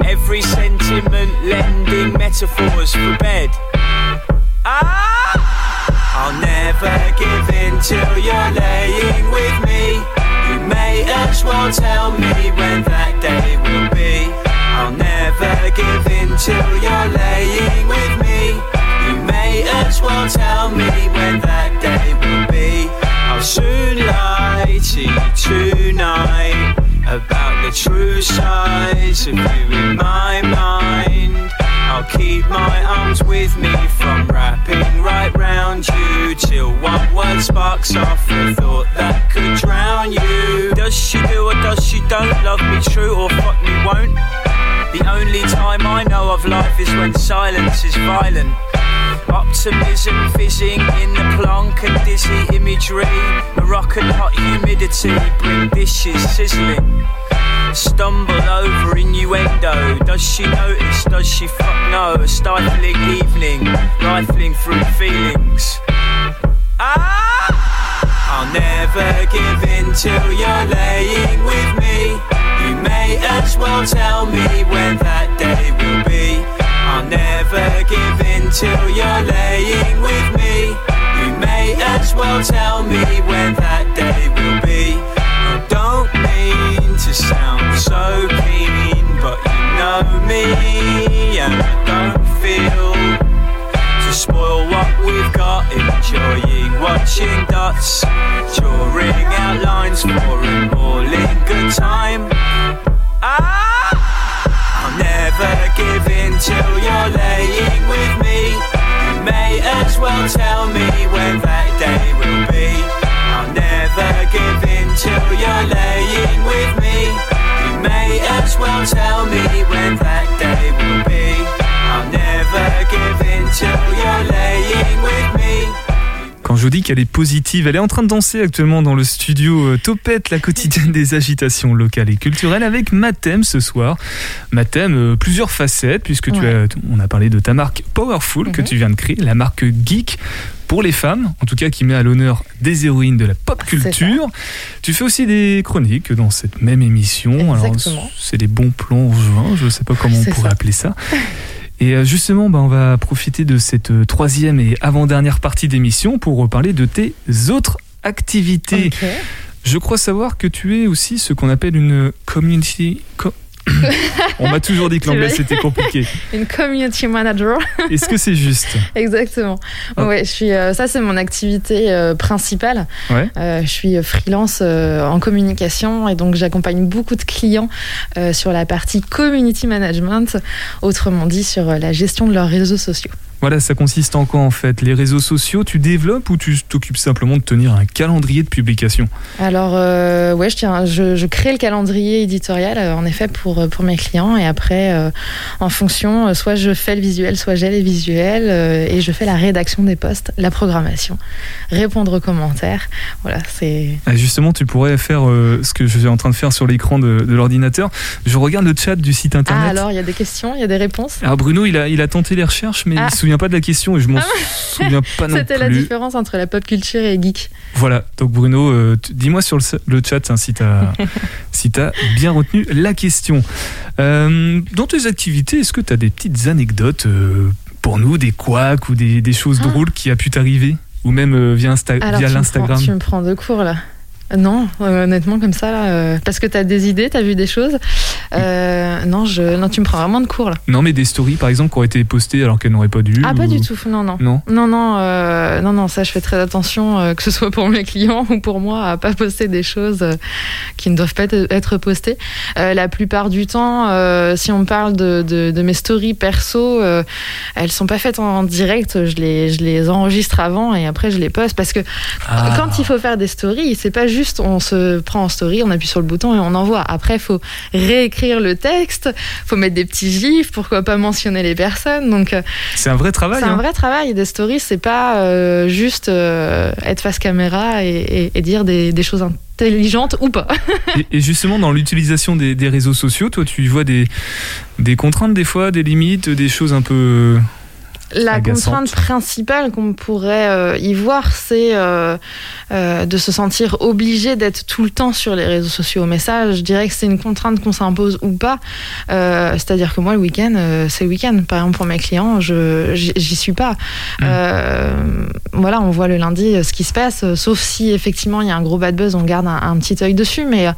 Every sentiment lending metaphors for bed. Ah! I'll never give in till you're laying with me. You may as well tell me when that day will be. I'll never give in till you're laying with me. You may as well tell me when that day will be. Soon tonight about the true size of you in my mind. I'll keep my arms with me from wrapping right round you till one word sparks off a thought that could drown you. Does she do or does she don't love me true or fuck me won't? The only time I know of life is when silence is violent. Optimism fizzing in the plonk and dizzy imagery. Moroccan hot humidity bring dishes sizzling. Stumble over innuendo. Does she notice? Does she fuck no? A stifling evening, rifling through feelings. Ah! I'll never give in till you're laying with me. You may as well tell me when that day will be. I'll never give in till you're laying with me. You may as well tell me when that day will be. I don't mean to sound so keen, but you know me, and I don't feel to spoil what we've got. Enjoying watching dots, drawing outlines for an all-in good time. Ah! I'll never till you're laying with me. You may as well tell me when that day will be. I'll never give in till you're laying with me. You may as well tell me when that day Quand je vous dis qu'elle est positive. Elle est en train de danser actuellement dans le studio euh, Topette, la quotidienne des agitations locales et culturelles, avec Mathem ce soir. Mathem, euh, plusieurs facettes, puisque tu Ouais. as, on a parlé de ta marque Powerful que Mhm. tu viens de créer, la marque Geek pour les femmes, en tout cas qui met à l'honneur des héroïnes de la pop culture. Tu fais aussi des chroniques dans cette même émission. Alors, c'est des bons plans juin, je ne sais pas comment on pourrait ça. appeler ça. Et euh, justement, bah, on va profiter de cette euh, troisième et avant-dernière partie d'émission pour reparler de tes autres activités. Je crois savoir que tu es aussi ce qu'on appelle une community. co- on m'a toujours dit que l'anglais c'était compliqué. Une community manager. Est-ce que c'est juste? Exactement. Ah. Ouais, je suis. euh, ça, c'est mon activité euh, principale. Ouais. Euh, je suis freelance en communication et donc j'accompagne beaucoup de clients sur la partie community management, autrement dit sur la gestion de leurs réseaux sociaux. Voilà, ça consiste en quoi en fait? Les réseaux sociaux, tu développes ou tu t'occupes simplement de tenir un calendrier de publication? Alors, euh, ouais, je, tiens, je, je crée le calendrier éditorial, euh, en effet, pour, euh, pour mes clients. Et après, euh, en fonction, soit je fais le visuel, soit j'ai les visuels. et je fais la rédaction des posts, la programmation, répondre aux commentaires. Voilà, c'est. Ah, Justement, tu pourrais faire ce que je suis en train de faire sur l'écran de, de l'ordinateur. Je regarde le chat du site Ah, internet. alors, il y a des questions, il y a des réponses? Alors Bruno, il a, il a tenté les recherches, mais Ah. il se souvient pas de la question et je m'en souviens pas non C'était la plus. différence entre la pop culture et geek. Voilà, donc Bruno, euh, dis-moi sur le, le chat hein, si tu as, si t'as bien retenu la question. Euh, dans tes activités, est-ce que tu as des petites anecdotes euh, pour nous, des couacs ou des, des choses Ah. drôles qui a pu t'arriver? Ou même via, Insta- Alors, via tu me, l'Instagram? tu me prends de cours là. Non, euh, honnêtement, comme ça, là, euh, parce que tu as des idées, tu as vu des choses. Euh, non, je, non, tu me prends vraiment de cours là. Non, mais des stories par exemple qui auraient été postées alors qu'elles n'auraient pas dû Ah, pas du tout, non, non. Non Non, non, non, non, ça, je fais très attention, que ce soit pour mes clients ou pour moi, à pas poster des choses qui ne doivent pas être- postées. La plupart du temps, si on parle de, de, de mes stories perso, elles sont pas faites en direct, je les, je les enregistre avant et après je les poste parce que Ah. quand il faut faire des stories, c'est pas juste on se prend en story, on appuie sur le bouton et on envoie. Après, il faut réécrire le texte, faut mettre des petits gifs, pourquoi pas mentionner les personnes. Donc, euh, C'est un vrai travail. c'est un hein. vrai travail. Des stories, c'est pas euh, juste euh, être face caméra et, et- et dire des, des choses intelligentes ou pas. Et, justement, dans l'utilisation des, des réseaux sociaux, toi, tu vois des, des contraintes des fois, des limites, des choses un peu. La Agaçante. contrainte principale qu'on pourrait euh, y voir, c'est euh, euh, de se sentir obligé d'être tout le temps sur les réseaux sociaux. Mais ça, je dirais que c'est une contrainte qu'on s'impose ou pas. C'est-à-dire que moi, le week-end, c'est le week-end. Par exemple, pour mes clients, je j'y suis pas. Euh, voilà, on voit le lundi ce qui se passe, sauf si effectivement il y a un gros bad buzz, on garde un, un petit œil dessus. Mais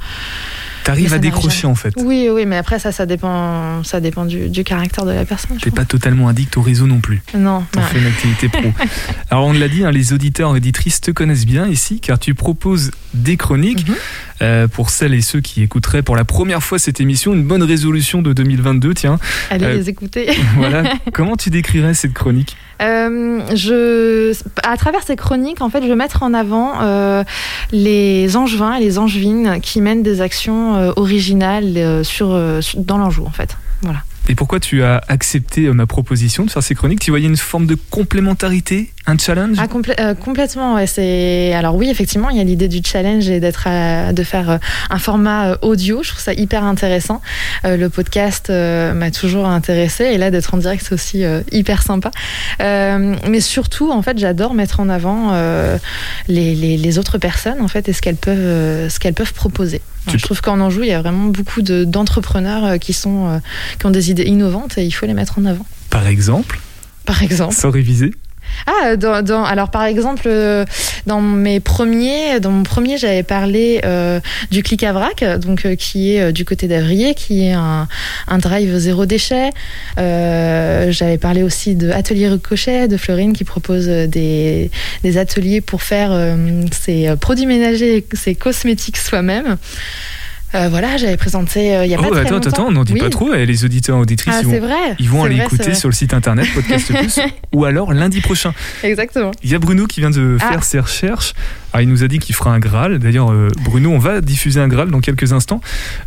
T'arrives à décrocher en fait. oui, oui, mais après ça, ça dépend, ça dépend du, du caractère de la personne. T'es pas totalement addict au réseau non plus. Non. T'en fais une activité pro. Alors on l'a dit, hein, les auditeurs et auditrices te connaissent bien ici car tu proposes des chroniques. Mhm. Euh, pour celles et ceux qui écouteraient pour la première fois cette émission, une bonne résolution de 2022, tiens. Allez Euh, les écouter. voilà. Comment tu décrirais cette chronique? Euh, je, à travers ces chroniques, en fait, je veux mettre en avant euh, les angevins et les angevines qui mènent des actions euh, originales euh, sur, euh, dans l'Anjou, en fait. Voilà. Et pourquoi tu as accepté ma proposition de faire ces chroniques? Tu voyais une forme de complémentarité, un challenge Ah, complè- euh, complètement, ouais. C'est alors oui, effectivement, il y a l'idée du challenge et d'être à- de faire euh, un format euh, audio. Je trouve ça hyper intéressant. Euh, le podcast euh, m'a toujours intéressé et là d'être en direct c'est aussi euh, hyper sympa. Euh, mais surtout, en fait, j'adore mettre en avant euh, les, les- les autres personnes en fait et ce qu'elles peuvent euh, ce qu'elles peuvent proposer. Je trouve qu'en Anjou, il y a vraiment beaucoup de- d'entrepreneurs euh, qui sont euh, qui ont des idées innovantes et il faut les mettre en avant. Par exemple, Par exemple. sans réviser Ah, dans, alors par exemple, euh, dans mes premiers, dans mon premier, j'avais parlé euh, du clic à vrac, donc euh, qui est euh, du côté d'Avrier, qui est un, drive zéro déchet. J'avais parlé aussi de Atelier de Florine qui propose des, des ateliers pour faire ses produits ménagers, ses cosmétiques soi-même. Euh, voilà, j'avais présenté euh, il y a pas Oh, très attends, attends, on n'en dit Oui. pas trop. eh, Les auditeurs auditrices, Ah, ils vont, vrai. ils vont aller vrai, écouter sur le site internet Podcast Plus ou alors lundi prochain. Exactement. Il y a Bruno qui vient de Ah. faire ses recherches. Ah, il nous a dit qu'il fera un Graal. D'ailleurs, euh, Bruno, on va diffuser un Graal dans quelques instants.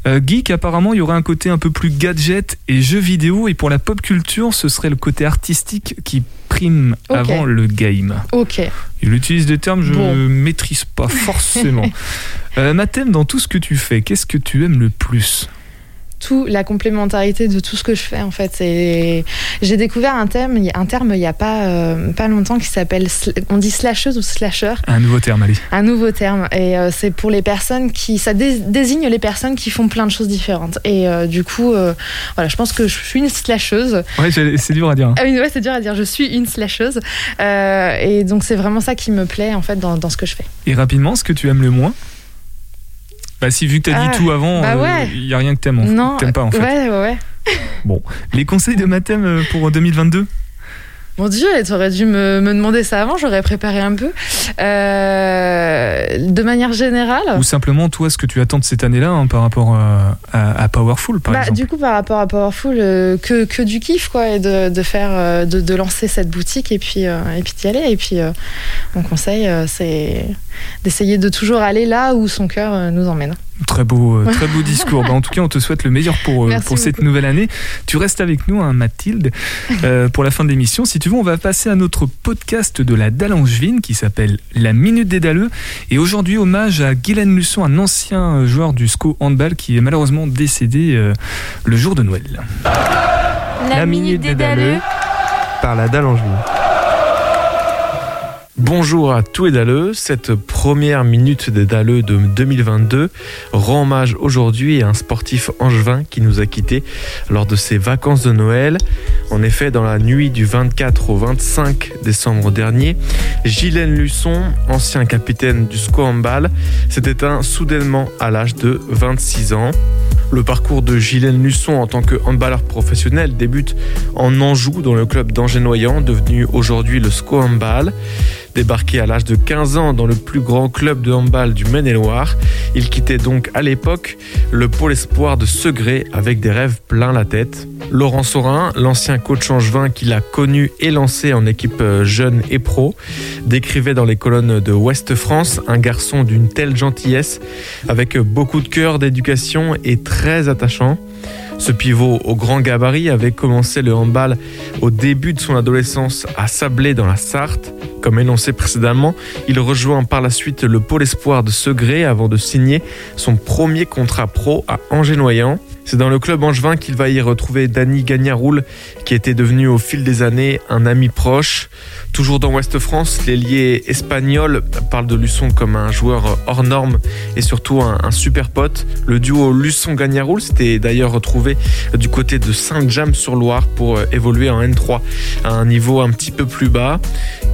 Geek, apparemment, il y aurait un côté un peu plus gadget et jeux vidéo. Et pour la pop culture, ce serait le côté artistique qui prime avant le game. Ok. Il utilise des termes que je Bon. ne maîtrise pas forcément. euh, Mathem, dans tout ce que tu fais, qu'est-ce que tu aimes le plus? Tout la complémentarité de tout ce que je fais en fait. C'est j'ai découvert un terme il y a- un terme il y a pas euh, pas longtemps qui s'appelle on dit slasheuse ou slasher. Un nouveau terme, allez. un nouveau terme. Et euh, c'est pour les personnes qui ça dé- désigne les personnes qui font plein de choses différentes. Et euh, du coup voilà je pense que je suis une slasheuse. Ouais, c'est dur à dire. hein. ah oui ouais c'est dur à dire. Je suis une slasheuse. Et donc c'est vraiment ça qui me plaît en fait dans, dans ce que je fais. Et rapidement, ce que tu aimes le moins Bah si, vu que tu as Ah, dit tout avant, bah il ouais. n'y a rien que t'aimes en fait. non T'aimes pas en fait. ouais ouais ouais Les conseils de Mathem euh, pour 2022 Mon Dieu, tu aurais dû me, me demander ça avant, j'aurais préparé un peu. Euh, de manière générale, Ou simplement, toi, ce que tu attends de cette année-là hein, par rapport à, à- à Powerful, par bah, exemple du coup, par rapport à Powerful, euh, que, que du kiff, quoi, et de, de faire, euh, de, de lancer cette boutique et puis, euh, et puis d'y aller. Et puis, euh, mon conseil, euh, c'est d'essayer de toujours aller là où son cœur euh, nous emmène. Très beau, euh, très beau discours. Bah, en tout cas, on te souhaite le meilleur pour, euh, Merci pour cette nouvelle année. Tu restes avec nous, hein, Mathilde, euh, pour la fin de l'émission. Si tu veux, on va passer à notre podcast de la Dalle Angevine qui s'appelle La Minute des Dalleux. Et aujourd'hui, hommage à Guylaine Luçon, un ancien joueur du SCO handball qui est malheureusement décédé euh, le jour de Noël. La minute des Dalleux. par la dalle angevine. Bonjour à tous les dalleux. Cette première minute des dalleux de 2022 rend hommage aujourd'hui à un sportif angevin qui nous a quittés lors de ses vacances de Noël. En effet, dans la nuit du 24 au 25 décembre dernier, Gilles Luçon, ancien capitaine du handball, s'est éteint soudainement à l'âge de 26 ans. Le parcours de Gilles Luçon en tant que handballeur professionnel débute en Anjou dans le club d'Angers-Noyant, devenu aujourd'hui le SCO. Débarqué à l'âge de 15 ans dans le plus grand club de handball du Maine-et-Loire, il quittait donc à l'époque le pôle espoir de Segré avec des rêves plein la tête. Laurent Sorin, l'ancien coach angevin qu'il a connu et lancé en équipe euh, jeune et pro, décrivait dans les colonnes de Ouest France un garçon d'une telle gentillesse, avec beaucoup de cœur, d'éducation et très attachant. Ce pivot au grand gabarit avait commencé le handball au début de son adolescence à Sablé dans la Sarthe. Comme énoncé précédemment, il rejoint par la suite le pôle espoir de Segré avant de signer son premier contrat pro à Angers-Noyant. C'est dans le club angevin qu'il va y retrouver Dany Gagnaroul, qui était devenu au fil des années un ami proche. Toujours dans Ouest France, l'ailier espagnol parle de Luçon comme un joueur hors norme et surtout un, super pote. Le duo Luçon-Gagnaroul s'était d'ailleurs retrouvé du côté de Saint-James-sur-Loire pour euh, évoluer en N3 à un niveau un petit peu plus bas.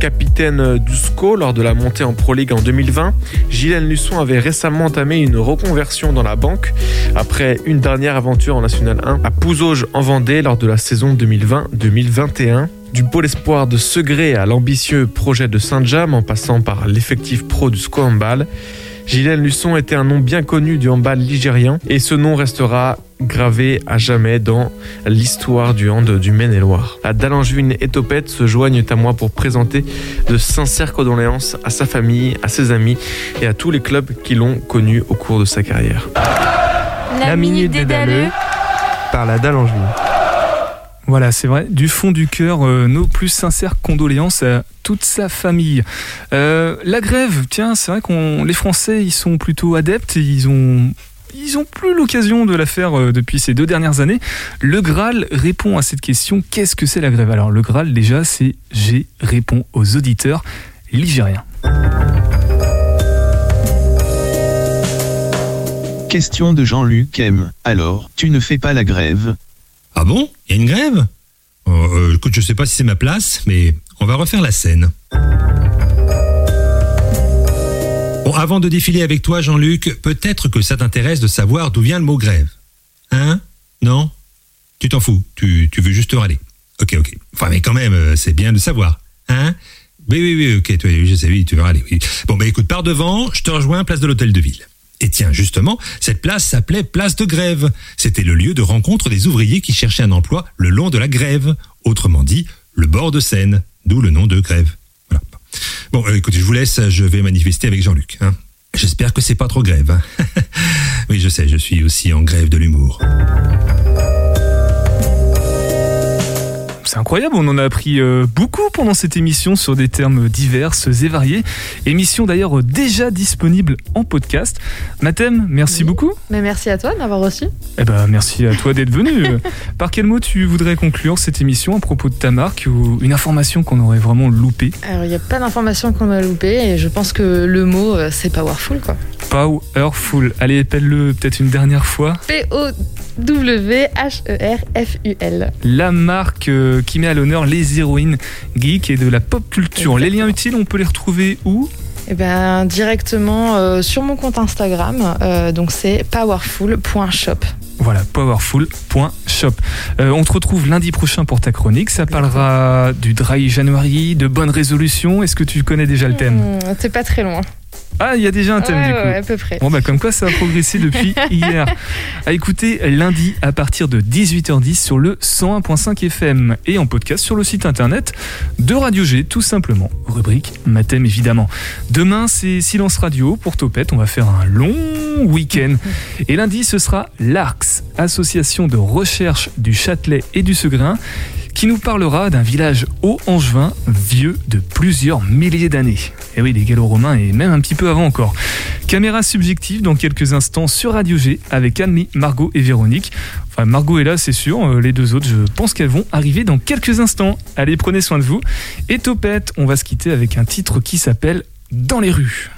Capitaine euh, du SCO lors de la montée en Pro League en 2020, Gilles Luçon avait récemment entamé une reconversion dans la banque après une dernière en National 1 à Pouzauges en Vendée lors de la saison 2020-2021. Du pôle espoir de Segré à l'ambitieux projet de Saint-James en passant par l'effectif pro du Handball, Gilles Luçon était un nom bien connu du handball ligérien et ce nom restera gravé à jamais dans l'histoire du hand du Maine-et-Loire. La Dallangevine et Topette se joignent à moi pour présenter de sincères condoléances à sa famille, à ses amis et à tous les clubs qui l'ont connu au cours de sa carrière. La minute des Dalleux. Par la dalle angevine. Voilà, c'est vrai. Du fond du cœur, euh, nos plus sincères condoléances à toute sa famille. Euh, la grève, tiens, c'est vrai qu'on les Français, ils sont plutôt adeptes. Ils ont ils ont plus l'occasion de la faire euh, depuis ces deux dernières années. Le Graal répond à cette question. Qu'est-ce que c'est la grève? Alors le Graal, déjà, c'est G répond aux auditeurs ligériens. Question de Jean-Luc M. Alors, tu ne fais pas la grève? Ah bon? Il y a une grève? Oh, euh, Écoute, je sais pas si c'est ma place, mais on va refaire la scène. Bon, avant de défiler avec toi, Jean-Luc, peut-être que ça t'intéresse de savoir d'où vient le mot grève. Hein? Non? Tu t'en fous, tu, veux juste râler. Ok, ok. Enfin, mais quand même, euh, c'est bien de savoir. Hein? Oui, oui, oui, ok, tu, sais, oui, tu veux râler. Oui. Bon, bah écoute, par devant, je te rejoins place de l'hôtel de ville. Et tiens, justement, cette place s'appelait place de grève. C'était le lieu de rencontre des ouvriers qui cherchaient un emploi le long de la grève. Autrement dit, le bord de Seine, d'où le nom de grève. Voilà. Bon, euh, écoutez, je vous laisse, je vais manifester avec Jean-Luc. hein. J'espère que c'est pas trop grève. hein. oui, je sais, je suis aussi en grève de l'humour. C'est incroyable, on en a appris euh, beaucoup pendant cette émission sur des termes divers et variés. Émission d'ailleurs déjà disponible en podcast. Mathem, merci Oui. beaucoup. Mais merci à toi de m'avoir reçu. Eh ben, merci à toi d'être venu. Par quel mot tu voudrais conclure cette émission à propos de ta marque ou une information qu'on aurait vraiment loupée Alors, il n'y a pas d'informations qu'on a loupées et je pense que le mot, euh, c'est powerful, quoi. Powerful. Allez, appelle-le peut-être une dernière fois. P-O-W-H-E-R-F-U-L. La marque euh, qui met à l'honneur les héroïnes geeks et de la pop culture. Les liens utiles, on peut les retrouver où? Eh ben, directement euh, sur mon compte Instagram. euh, donc, c'est powerful.shop. Voilà, powerful.shop. Euh, on te retrouve lundi prochain pour ta chronique. Ça parlera du dry January, de bonnes résolutions. Est-ce que tu connais déjà le thème? Hmm, T'es pas très loin. Ah, il y a déjà un thème ouais, du coup. ouais, à peu près. Bon bah comme quoi ça a progressé depuis hier. À écouter lundi à partir de 18h10 sur le 101.5 FM et en podcast sur le site internet de Radio G tout simplement. Rubrique Mathème évidemment. Demain c'est Silence Radio pour Topette. On va faire un long week-end. Et lundi ce sera l'ARCS, Association de recherche du Châtelet et du Segrin qui nous parlera d'un village haut-angevin vieux de plusieurs milliers d'années. Et oui, les gallo-romains et même un petit peu avant encore. Caméra subjective dans quelques instants sur Radio G avec Anne, Margot et Véronique. Enfin, Margot est là, c'est sûr. Euh, Les deux autres, je pense qu'elles vont arriver dans quelques instants. Allez, prenez soin de vous. Et Topette, on va se quitter avec un titre qui s'appelle Dans les rues.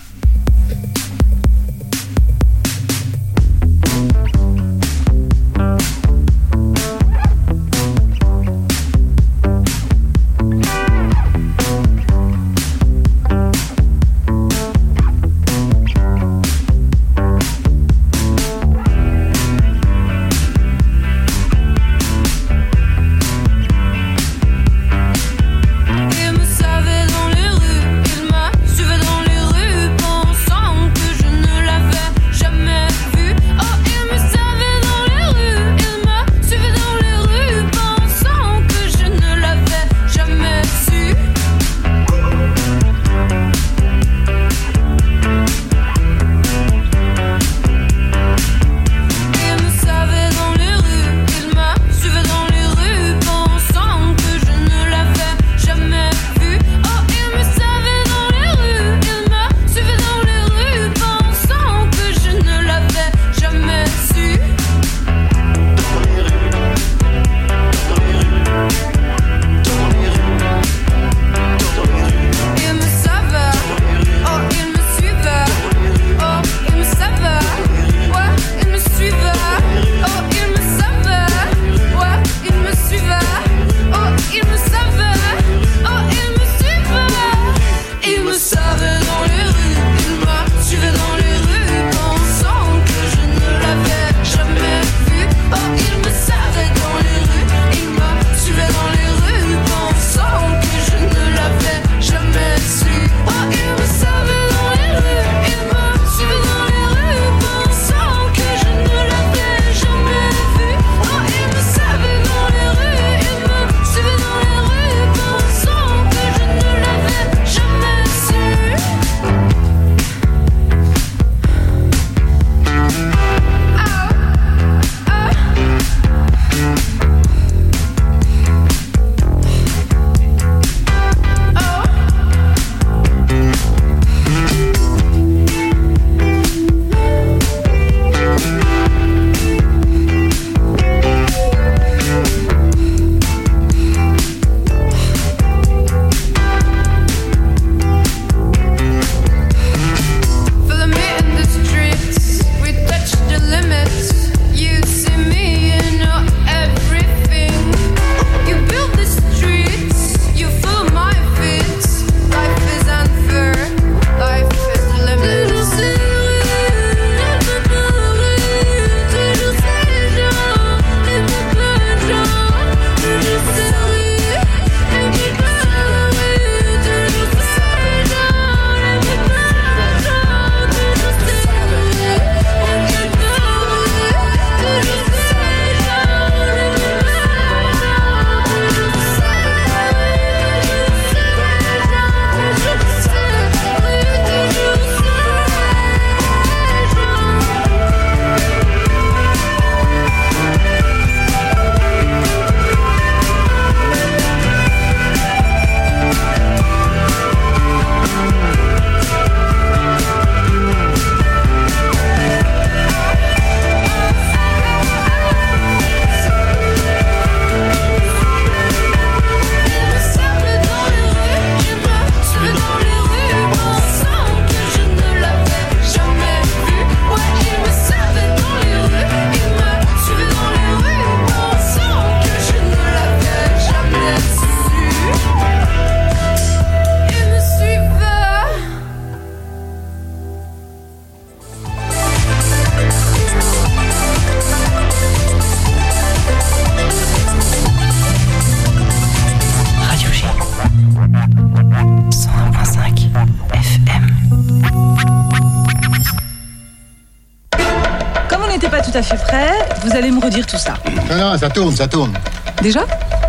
Tout à fait prêt, vous allez me redire tout ça. Non, non, ça tourne, ça tourne. Déjà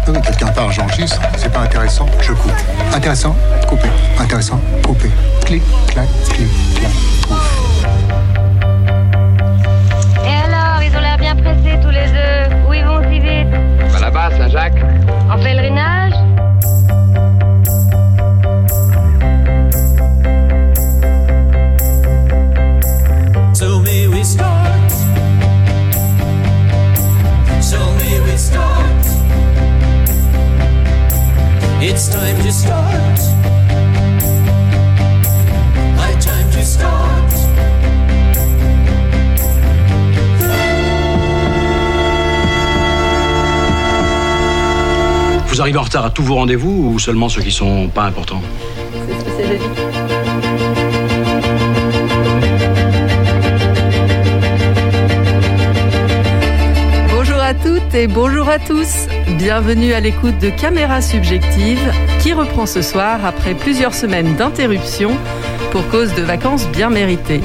Quelqu'un part, j'enregistre. C'est pas intéressant, je coupe. Intéressant, coupé. Intéressant, coupé. Clic, clac, clic, clac, pouf. Et alors, ils ont l'air bien pressés tous les deux. Où ils vont si vite? Bah là-bas, Saint-Jacques. En pèlerinage? Start. It's time to start. High time to start. Vous arrivez en retard à tous vos rendez-vous ou seulement ceux qui sont pas importants? Bonjour à tous. Bienvenue à l'écoute de Caméra Subjective qui reprend ce soir après plusieurs semaines d'interruption pour cause de vacances bien méritées.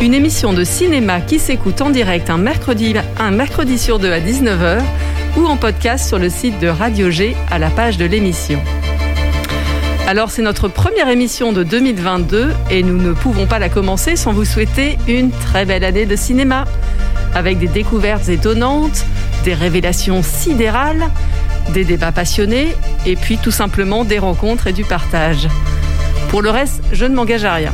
Une émission de cinéma qui s'écoute en direct un mercredi, un mercredi sur deux à 19h ou en podcast sur le site de Radio G à la page de l'émission. Alors c'est notre première émission de 2022 et nous ne pouvons pas la commencer sans vous souhaiter une très belle année de cinéma avec des découvertes étonnantes, des révélations sidérales, des débats passionnés et puis tout simplement des rencontres et du partage. Pour le reste, je ne m'engage à rien.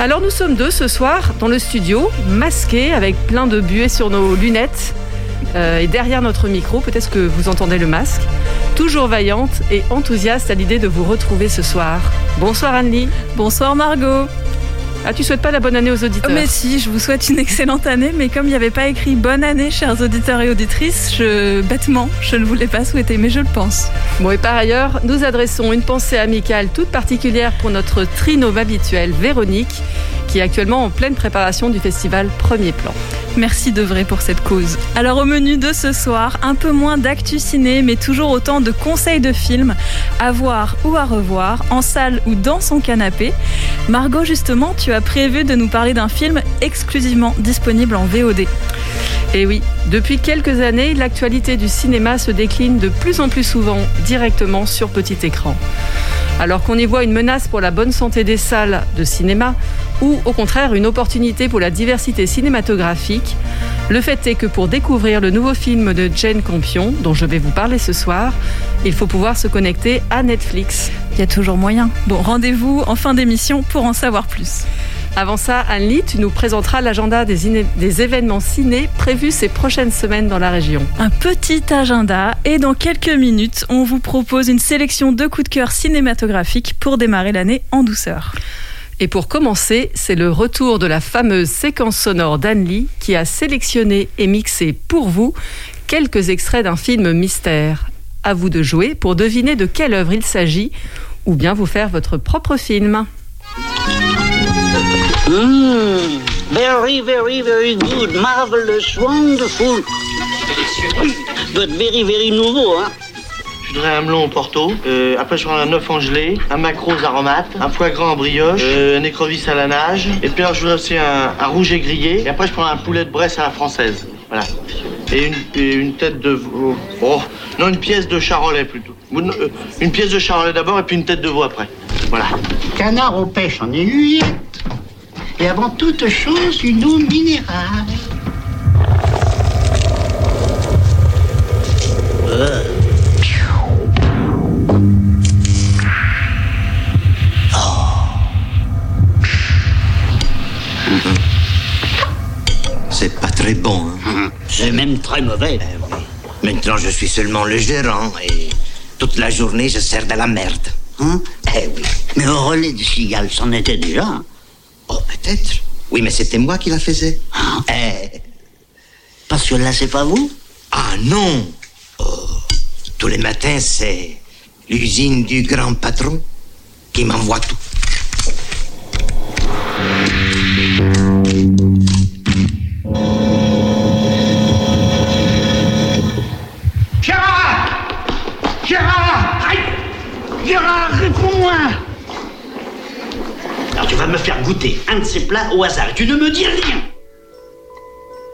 Alors nous sommes deux ce soir dans le studio, masqués avec plein de buées sur nos lunettes euh, et derrière notre micro, peut-être que vous entendez le masque, toujours vaillante et enthousiaste à l'idée de vous retrouver ce soir. Bonsoir Anne-Lie. Bonsoir Margot. Ah, tu souhaites pas la bonne année aux auditeurs Mais si, je vous souhaite une excellente année, mais comme il n'y avait pas écrit bonne année, chers auditeurs et auditrices, je, bêtement, je ne voulais pas souhaiter, mais je le pense. Bon, et par ailleurs, nous adressons une pensée amicale toute particulière pour notre trinôme habituel, Véronique, qui est actuellement en pleine préparation du festival Premier Plan. Merci de vrai pour cette cause. Alors au menu de ce soir, un peu moins d'actu ciné, mais toujours autant de conseils de films à voir ou à revoir, en salle ou dans son canapé. Margot, justement, tu as prévu de nous parler d'un film exclusivement disponible en VOD. Et Eh oui, depuis quelques années, l'actualité du cinéma se décline de plus en plus souvent directement sur petit écran. Alors qu'on y voit une menace pour la bonne santé des salles de cinéma ou au contraire une opportunité pour la diversité cinématographique, le fait est que pour découvrir le nouveau film de Jane Campion, dont je vais vous parler ce soir, il faut pouvoir se connecter à Netflix. Il y a toujours moyen. Bon, rendez-vous en fin d'émission pour en savoir plus. Avant ça, Anne-Lie, tu nous présenteras l'agenda des, des événements ciné prévus ces prochaines semaines dans la région. Un petit agenda et dans quelques minutes, on vous propose une sélection de coups de cœur cinématographiques pour démarrer l'année en douceur. Et pour commencer, c'est le retour de la fameuse séquence sonore d'Anne-Lie qui a sélectionné et mixé pour vous quelques extraits d'un film mystère. À vous de jouer pour deviner de quelle œuvre il s'agit ou bien vous faire votre propre film. Mm, very, very, very good. Marvelous, wonderful. But very, very nouveau, hein. Je voudrais un melon au porto, euh, après je prends un œuf en gelée, un maquereau aux aromates, un foie gras en brioche, euh, un écrevisse à la nage, et puis alors je voudrais aussi un, un rouget grillé, et après je prends un poulet de Bresse à la française. Voilà. Et une, et une tête de veau. Oh, non, une pièce de charolais plutôt. Euh, Une pièce de charolais d'abord et puis une tête de veau après. Voilà. Canard aux pêches en aiguillette. Et avant toute chose, une eau minérale. C'est pas très bon. hein. C'est même très mauvais. Maintenant, je suis seulement le gérant et toute la journée, je sers de la merde. Hein? Eh oui. Mais au relais de cigale, c'en était déjà. Oh, peut-être. Oui, mais c'était moi qui la faisais. Eh. Parce que là, c'est pas vous? Ah non. Oh, tous les matins, c'est l'usine du grand patron qui m'envoie tout. Réponds-moi Alors tu vas me faire goûter un de ces plats au hasard. Tu ne me dis rien